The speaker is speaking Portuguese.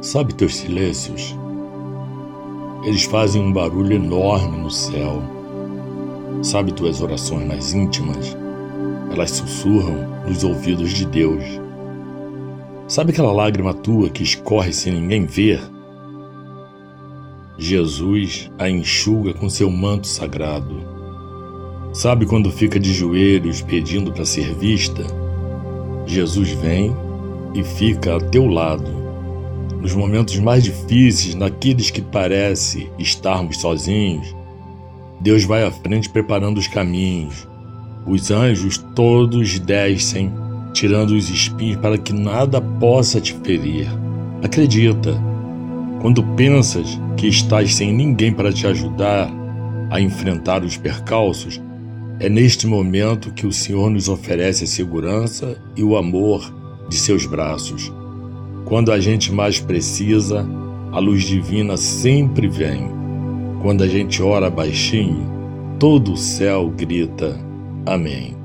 Sabe teus silêncios? Eles fazem um barulho enorme no céu. Sabe tuas orações mais íntimas? Elas sussurram nos ouvidos de Deus. Sabe aquela lágrima tua que escorre sem ninguém ver? Jesus a enxuga com seu manto sagrado. Sabe quando fica de joelhos pedindo para ser vista? Jesus vem e fica a teu lado nos momentos mais difíceis, naqueles que parece estarmos sozinhos, Deus vai à frente preparando os caminhos. Os anjos todos descem, tirando os espinhos para que nada possa te ferir. Acredita, quando pensas que estás sem ninguém para te ajudar a enfrentar os percalços, é neste momento que o Senhor nos oferece a segurança e o amor de seus braços. Quando a gente mais precisa, a luz divina sempre vem. Quando a gente ora baixinho, todo o céu grita: Amém.